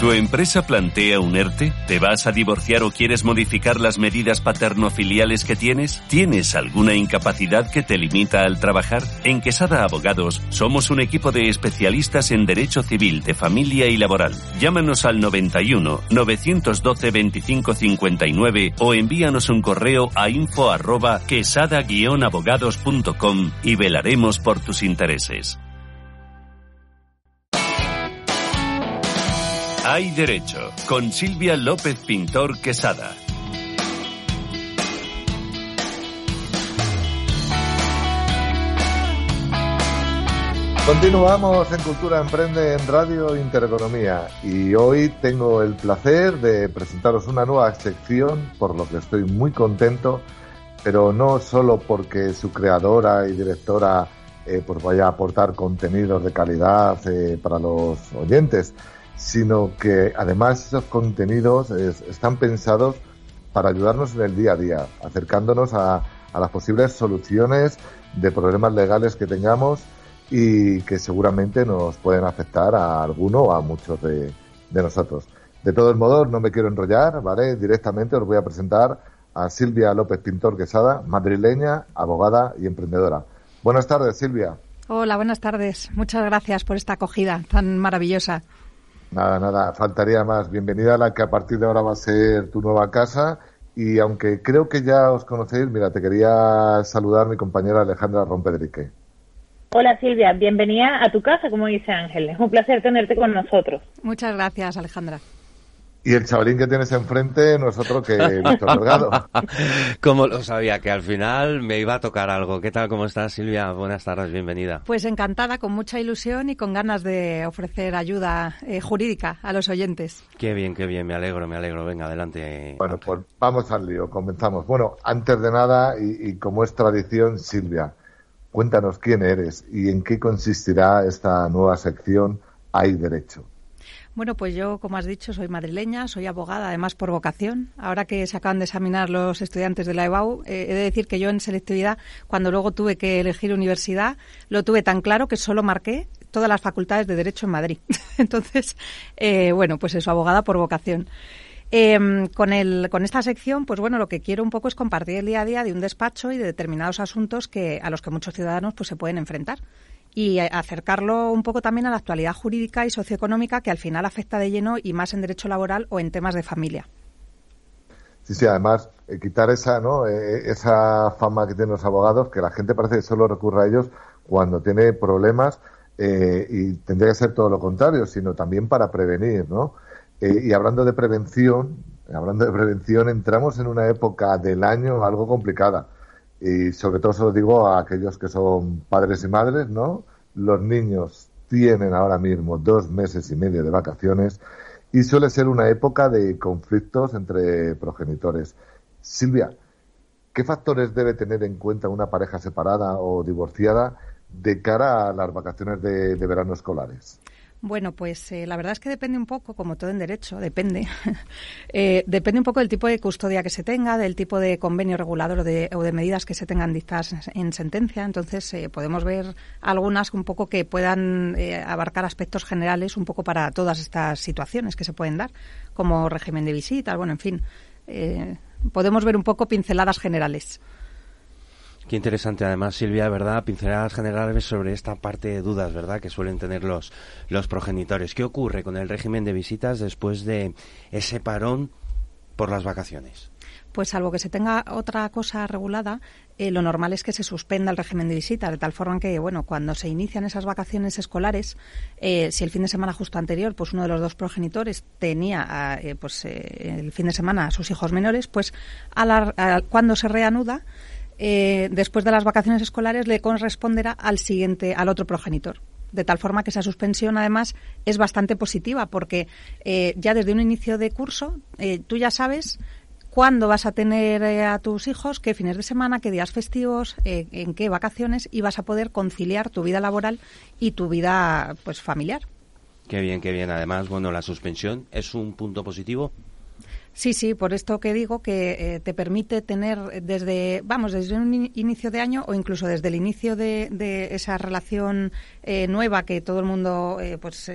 ¿Tu empresa plantea un ERTE? ¿Te vas a divorciar o quieres modificar las medidas paterno-filiales que tienes? ¿Tienes alguna incapacidad que te limita al trabajar? En Quesada Abogados somos un equipo de especialistas en derecho civil, de familia y laboral. Llámanos al 91 912 25 59 o envíanos un correo a info arroba quesada-abogados.com y velaremos por tus intereses. Hay Derecho, con Silvia López Pintor Quesada. Continuamos en Cultura Emprende en Radio Intereconomía y hoy tengo el placer de presentaros una nueva sección por lo que estoy muy contento, pero no solo porque su creadora y directora eh, pues vaya a aportar contenidos de calidad eh, para los oyentes, sino que además esos contenidos están pensados para ayudarnos en el día a día, acercándonos a, las posibles soluciones de problemas legales que tengamos y que seguramente nos pueden afectar a alguno o a muchos de, de nosotros. De todos modos, no me quiero enrollar, ¿vale? Directamente os voy a presentar a Silvia López Pintor Quesada, madrileña, abogada y emprendedora. Buenas tardes, Silvia. Hola, buenas tardes. Muchas gracias por esta acogida tan maravillosa. Nada, nada, faltaría más. Bienvenida a la que a partir de ahora va a ser tu nueva casa. Y aunque creo que ya os conocéis, mira, te quería saludar mi compañera Alejandra Rompedrique. Hola Silvia, bienvenida a tu casa, como dice Ángel. Es un placer tenerte con nosotros. Muchas gracias, Alejandra. Y el chavalín que tienes enfrente no es otro que Víctor Delgado. Como lo sabía, que al final me iba a tocar algo. ¿Qué tal? ¿Cómo estás, Silvia? Buenas tardes, bienvenida. Pues encantada, con mucha ilusión y con ganas de ofrecer ayuda eh, jurídica a los oyentes. Qué bien, qué bien, me alegro, me alegro. Venga, adelante. Bueno, pues vamos al lío, comenzamos. Bueno, antes de nada, y como es tradición, Silvia, cuéntanos quién eres y en qué consistirá esta nueva sección Hay Derecho. Bueno, pues yo, como has dicho, soy madrileña, soy abogada, además por vocación. Ahora que se acaban de examinar los estudiantes de la EBAU, eh, he de decir que yo en selectividad, cuando luego tuve que elegir universidad, lo tuve tan claro que solo marqué todas las facultades de Derecho en Madrid. Entonces, eh, bueno, pues eso, abogada por vocación. Em, con, el, con esta sección, pues bueno, lo que quiero un poco es compartir el día a día de un despacho y de determinados asuntos que, a los que muchos ciudadanos pues, se pueden enfrentar y acercarlo un poco también a la actualidad jurídica y socioeconómica que al final afecta de lleno y más en derecho laboral o en temas de familia. Sí, sí, además, eh, quitar esa, ¿no? Eh, esa fama que tienen los abogados, que la gente parece que solo recurre a ellos cuando tiene problemas eh, y tendría que ser todo lo contrario, sino también para prevenir, ¿no? y hablando de prevención, hablando de prevención, entramos en una época del año algo complicada y sobre todo se lo digo a aquellos que son padres y madres, ¿no? Los niños tienen ahora mismo dos meses y medio de vacaciones y suele ser una época de conflictos entre progenitores. Silvia, ¿qué factores debe tener en cuenta una pareja separada o divorciada de cara a las vacaciones de, de verano escolares? Bueno, pues eh, la verdad es que depende un poco, como todo en derecho, depende. eh, depende un poco del tipo de custodia que se tenga, del tipo de convenio regulador o de, o de medidas que se tengan dictadas en sentencia. Entonces, eh, podemos ver algunas un poco que puedan eh, abarcar aspectos generales un poco para todas estas situaciones que se pueden dar, como régimen de visitas, bueno, en fin. podemos ver un poco pinceladas generales. Qué interesante, además, Silvia, ¿verdad? Pinceladas generales sobre esta parte de dudas, ¿verdad?, que suelen tener los, los progenitores. ¿Qué ocurre con el régimen de visitas después de ese parón por las vacaciones? Pues salvo que se tenga otra cosa regulada, eh, lo normal es que se suspenda el régimen de visitas, de tal forma que, bueno, cuando se inician esas vacaciones escolares, eh, si el fin de semana justo anterior, pues uno de los dos progenitores tenía, eh, pues el fin de semana a sus hijos menores, pues a cuando se reanuda, eh, después de las vacaciones escolares le corresponderá al siguiente, al otro progenitor. De tal forma que esa suspensión, además, es bastante positiva, porque eh, ya desde un inicio de curso eh, tú ya sabes cuándo vas a tener eh, a tus hijos, qué fines de semana, qué días festivos, en qué vacaciones, y vas a poder conciliar tu vida laboral y tu vida pues familiar. Qué bien, qué bien. Además, bueno, la suspensión es un punto positivo. Sí, sí, por esto que digo que eh, te permite tener desde, vamos, desde un inicio de año o incluso desde el inicio de, esa relación eh, nueva que todo el mundo, eh, pues,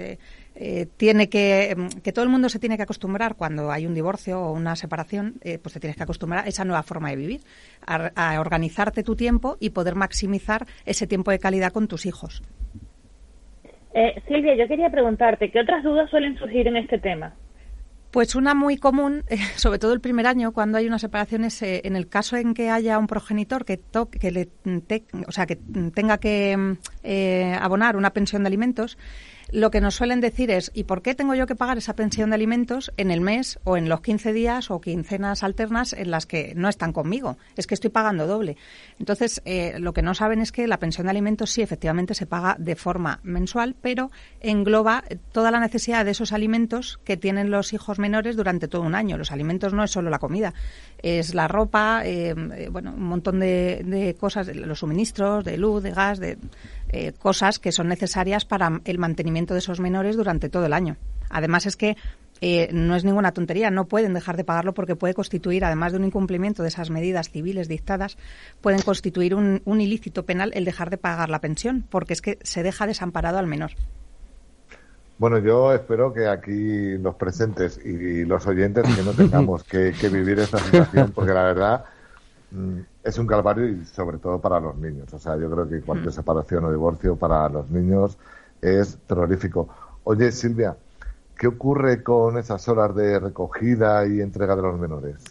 tiene que, que todo el mundo se tiene que acostumbrar cuando hay un divorcio o una separación, pues te tienes que acostumbrar a esa nueva forma de vivir, a organizarte tu tiempo y poder maximizar ese tiempo de calidad con tus hijos. Eh, Silvia, yo quería preguntarte, ¿qué otras dudas suelen surgir en este tema? Pues una muy común, eh, sobre todo el primer año, cuando hay una separación, es eh, en el caso en que haya un progenitor que, que, le o sea, que tenga que abonar una pensión de alimentos, lo que nos suelen decir es, ¿y por qué tengo yo que pagar esa pensión de alimentos en el mes o en los 15 días o quincenas alternas en las que no están conmigo? Es que estoy pagando doble. Entonces, eh, lo que no saben es que la pensión de alimentos sí efectivamente se paga de forma mensual, pero engloba toda la necesidad de esos alimentos que tienen los hijos menores durante todo un año. Los alimentos no es solo la comida, es la ropa, eh, eh, bueno, un montón de, de cosas, los suministros de luz, de gas, de eh, cosas que son necesarias para el mantenimiento de esos menores durante todo el año. Además es que eh, no es ninguna tontería, no pueden dejar de pagarlo porque puede constituir, además de un incumplimiento de esas medidas civiles dictadas, pueden constituir un, ilícito penal el dejar de pagar la pensión, porque es que se deja desamparado al menor. Bueno, yo espero que aquí los presentes y los oyentes que no tengamos que, que vivir esta situación, porque la verdad Mm, es un calvario y sobre todo para los niños. O sea, yo creo que cualquier mm. separación o divorcio para los niños es terrorífico. Oye, Silvia, ¿qué ocurre con esas horas de recogida y entrega de los menores?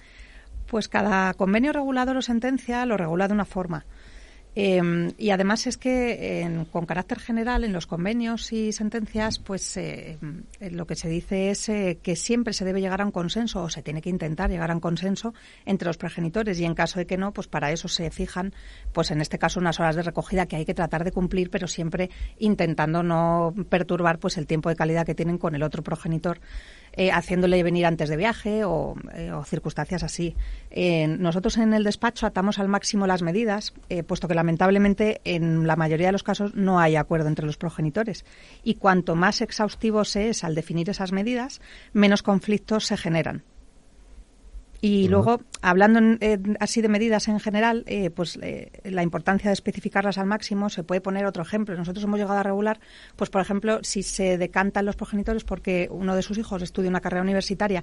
Pues cada convenio regulador o sentencia lo regula de una forma. Em, y además es que con carácter general en los convenios y sentencias, pues eh, lo que se dice es eh, que siempre se debe llegar a un consenso o se tiene que intentar llegar a un consenso entre los progenitores. Y en caso de que no, pues para eso se fijan, pues en este caso unas horas de recogida que hay que tratar de cumplir, pero siempre intentando no perturbar pues el tiempo de calidad que tienen con el otro progenitor eh, haciéndole venir antes de viaje o, eh, circunstancias así. nosotros en el despacho atamos al máximo las medidas, eh, puesto que lamentablemente en la mayoría de los casos no hay acuerdo entre los progenitores. Y cuanto más exhaustivo se es al definir esas medidas, menos conflictos se generan. Y luego, hablando así de medidas en general, eh, pues eh, la importancia de especificarlas al máximo, se puede poner otro ejemplo. Nosotros hemos llegado a regular, pues por ejemplo, si se decantan los progenitores porque uno de sus hijos estudia una carrera universitaria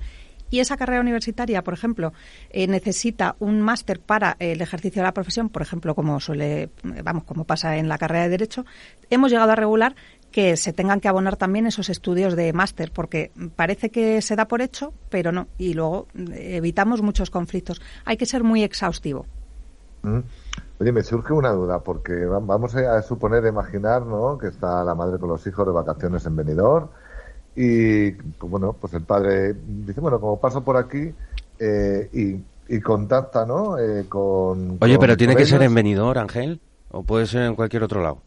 y esa carrera universitaria, por ejemplo, eh, necesita un máster para el ejercicio de la profesión, por ejemplo, como suele, vamos, como pasa en la carrera de derecho, hemos llegado a regular que se tengan que abonar también esos estudios de máster, porque parece que se da por hecho, pero no, y luego eh, evitamos muchos conflictos. Hay que ser muy exhaustivo. Mm. Oye, me surge una duda, porque vamos a suponer, imaginar, ¿no?, que está la madre con los hijos de vacaciones en Benidorm y, bueno, pues el padre dice, bueno, como paso por aquí eh, y, contacta, ¿no?, eh, con... Oye, pero tiene que ser en Benidorm, Ángel, o puede ser en cualquier otro lado.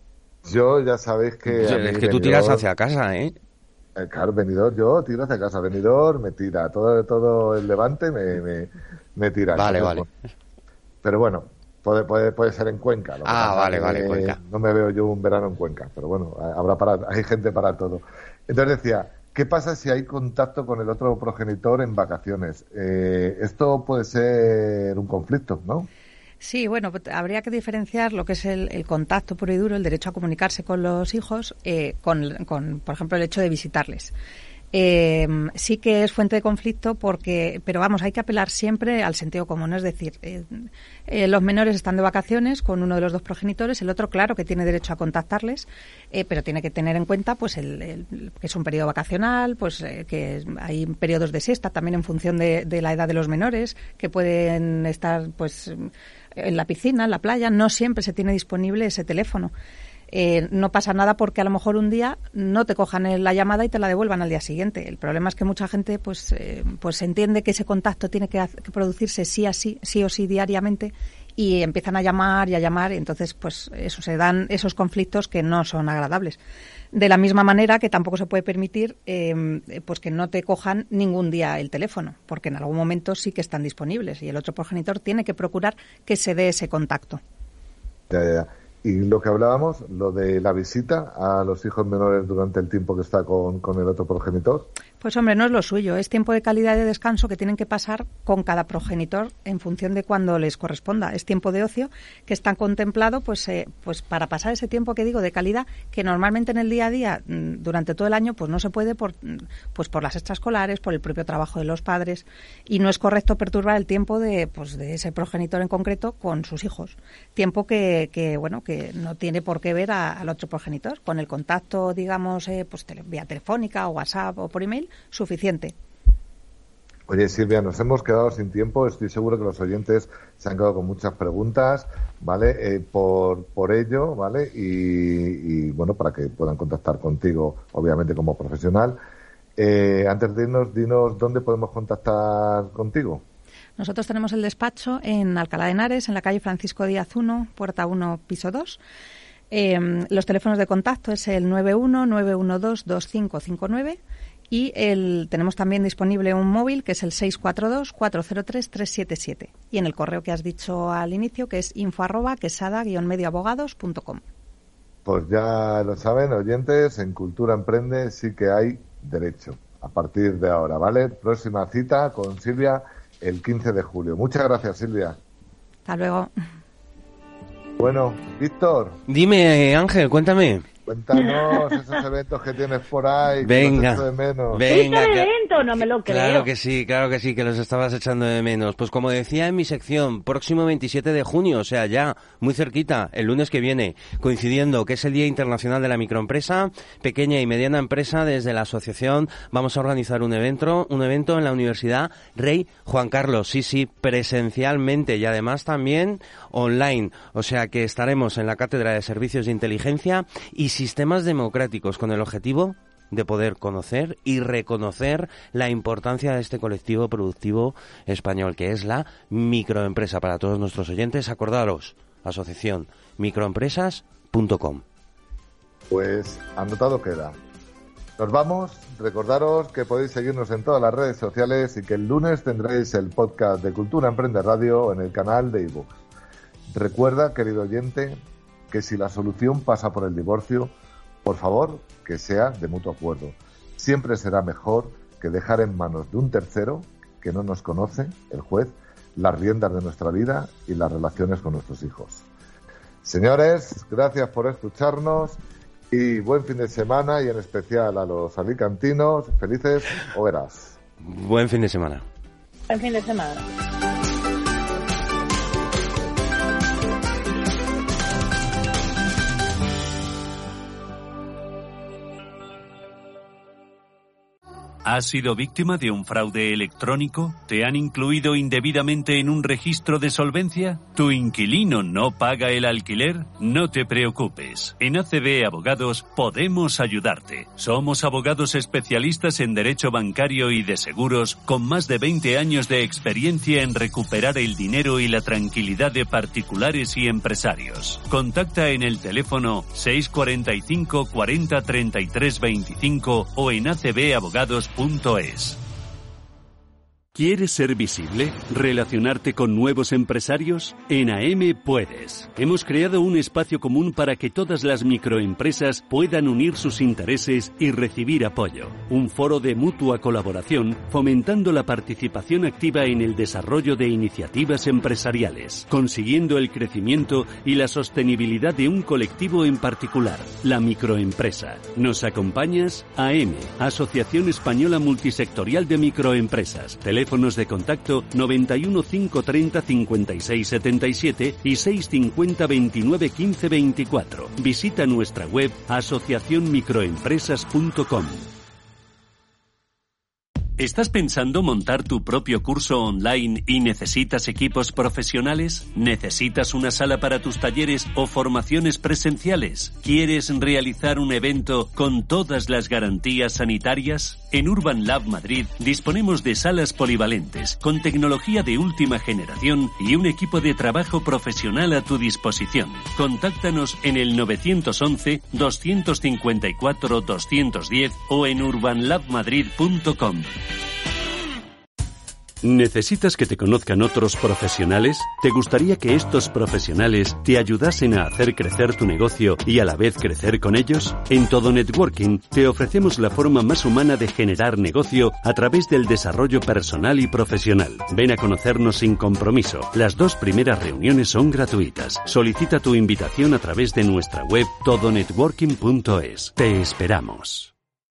Yo ya sabéis que... es que tú tiras hacia casa, ¿eh? ¿eh? Claro, venidor, yo tiro hacia casa. Venidor me tira. Todo, todo el levante me, me, tira. Vale, vale. Pero bueno, puede, puede, puede ser en Cuenca. ah, vale, vale, Cuenca. No me veo yo un verano en Cuenca, pero bueno, habrá para, hay gente para todo. Entonces decía, ¿qué pasa si hay contacto con el otro progenitor en vacaciones? Eh, esto puede ser un conflicto, ¿no? Sí, bueno, pues, habría que diferenciar lo que es el, contacto puro y duro, el derecho a comunicarse con los hijos, eh, con, por ejemplo, el hecho de visitarles. Eh, sí que es fuente de conflicto porque, pero vamos, hay que apelar siempre al sentido común. Es decir, eh, los menores están de vacaciones con uno de los dos progenitores, el otro, claro, que tiene derecho a contactarles, pero tiene que tener en cuenta, pues, el, que es un periodo vacacional, pues, que hay periodos de siesta también en función de, de la edad de los menores, que pueden estar, pues, en la piscina, en la playa, no siempre se tiene disponible ese teléfono. Eh, no pasa nada porque a lo mejor un día no te cojan la llamada y te la devuelvan al día siguiente. El problema es que mucha gente pues, eh, pues entiende que ese contacto tiene que, producirse sí, así, sí o sí diariamente y empiezan a llamar y a llamar y entonces pues eso se dan esos conflictos que no son agradables. De la misma manera que tampoco se puede permitir em, pues que no te cojan ningún día el teléfono, porque en algún momento sí que están disponibles y el otro progenitor tiene que procurar que se dé ese contacto. Y lo que hablábamos, lo de la visita a los hijos menores durante el tiempo que está con, con el otro progenitor. Pues hombre, no es lo suyo. Es tiempo de calidad de descanso que tienen que pasar con cada progenitor en función de cuando les corresponda. Es tiempo de ocio que está contemplado pues, eh, pues para pasar ese tiempo que digo de calidad que normalmente en el día a día mm, durante todo el año pues no se puede por, mm, pues por las extraescolares, por el propio trabajo de los padres y no es correcto perturbar el tiempo de, pues, de ese progenitor en concreto con sus hijos. Tiempo que, que bueno que no tiene por qué ver al otro progenitor con el contacto digamos eh, pues vía telefónica o WhatsApp o por email suficiente. Oye, Silvia, nos hemos quedado sin tiempo. Estoy seguro que los oyentes se han quedado con muchas preguntas, ¿vale? Eh, por, por ello, ¿vale? Y, bueno, para que puedan contactar contigo, obviamente, como profesional. Eh, antes de irnos, dinos dónde podemos contactar contigo. Nosotros tenemos el despacho en Alcalá de Henares, en la calle Francisco Díaz 1, puerta 1, piso 2. Eh, los teléfonos de contacto es el 91 912 2559 y el, tenemos también disponible un móvil que es el 642-403-377. Y en el correo que has dicho al inicio, que es info arroba quesada-medioabogados.com. Pues ya lo saben, oyentes, en Cultura Emprende sí que hay derecho. A partir de ahora, ¿vale? Próxima cita con Silvia el 15 de julio. Muchas gracias, Silvia. Hasta luego. Bueno, Víctor. Dime, Ángel, cuéntame. Cuéntanos esos eventos que tienes por ahí. Venga, de menos. venga. evento? No me lo creo. Claro que sí, claro que sí, que los estabas echando de menos. Pues como decía en mi sección, próximo 27 de junio, o sea, ya muy cerquita, el lunes que viene, coincidiendo que es el Día Internacional de la Microempresa, pequeña y mediana empresa, desde la asociación vamos a organizar un evento, un evento en la Universidad Rey Juan Carlos, sí, sí, presencialmente y además también online. O sea que estaremos en la Cátedra de Servicios de Inteligencia y sistemas democráticos con el objetivo de poder conocer y reconocer la importancia de este colectivo productivo español, que es la microempresa. Para todos nuestros oyentes, acordaros, asociación microempresas.com. Pues anotado queda. Nos vamos. Recordaros que podéis seguirnos en todas las redes sociales y que el lunes tendréis el podcast de Cultura Emprende Radio en el canal de iVoox. Recuerda, querido oyente, que si la solución pasa por el divorcio, por favor, que sea de mutuo acuerdo. Siempre será mejor que dejar en manos de un tercero que no nos conoce, el juez, las riendas de nuestra vida y las relaciones con nuestros hijos. Señores, gracias por escucharnos y buen fin de semana y en especial a los alicantinos, felices hogueras. Buen fin de semana. Buen fin de semana. ¿Has sido víctima de un fraude electrónico? ¿Te han incluido indebidamente en un registro de solvencia? ¿Tu inquilino no paga el alquiler? No te preocupes. En ACB Abogados podemos ayudarte. Somos abogados especialistas en derecho bancario y de seguros con más de 20 años de experiencia en recuperar el dinero y la tranquilidad de particulares y empresarios. Contacta en el teléfono 645 40 33 25 o en acbabogados.com es. ¿Quieres ser visible? ¿Relacionarte con nuevos empresarios? En AM puedes. Hemos creado un espacio común para que todas las microempresas puedan unir sus intereses y recibir apoyo. Un foro de mutua colaboración fomentando la participación activa en el desarrollo de iniciativas empresariales, consiguiendo el crecimiento y la sostenibilidad de un colectivo en particular, la microempresa. ¿Nos acompañas? AM, Asociación Española Multisectorial de Microempresas teléfonos de contacto 91 530 56 77 y 650 29 15 24. Visita nuestra web asociacionmicroempresas.com. ¿Estás pensando montar tu propio curso online y necesitas equipos profesionales? ¿Necesitas una sala para tus talleres o formaciones presenciales? ¿Quieres realizar un evento con todas las garantías sanitarias? En Urban Lab Madrid disponemos de salas polivalentes con tecnología de última generación y un equipo de trabajo profesional a tu disposición. Contáctanos en el 911 254 210 o en urbanlabmadrid.com. ¿Necesitas que te conozcan otros profesionales? ¿Te gustaría que estos profesionales te ayudasen a hacer crecer tu negocio y a la vez crecer con ellos? En Todo Networking te ofrecemos la forma más humana de generar negocio a través del desarrollo personal y profesional. Ven a conocernos sin compromiso. Las dos primeras reuniones son gratuitas. Solicita tu invitación a través de nuestra web todonetworking.es. Te esperamos.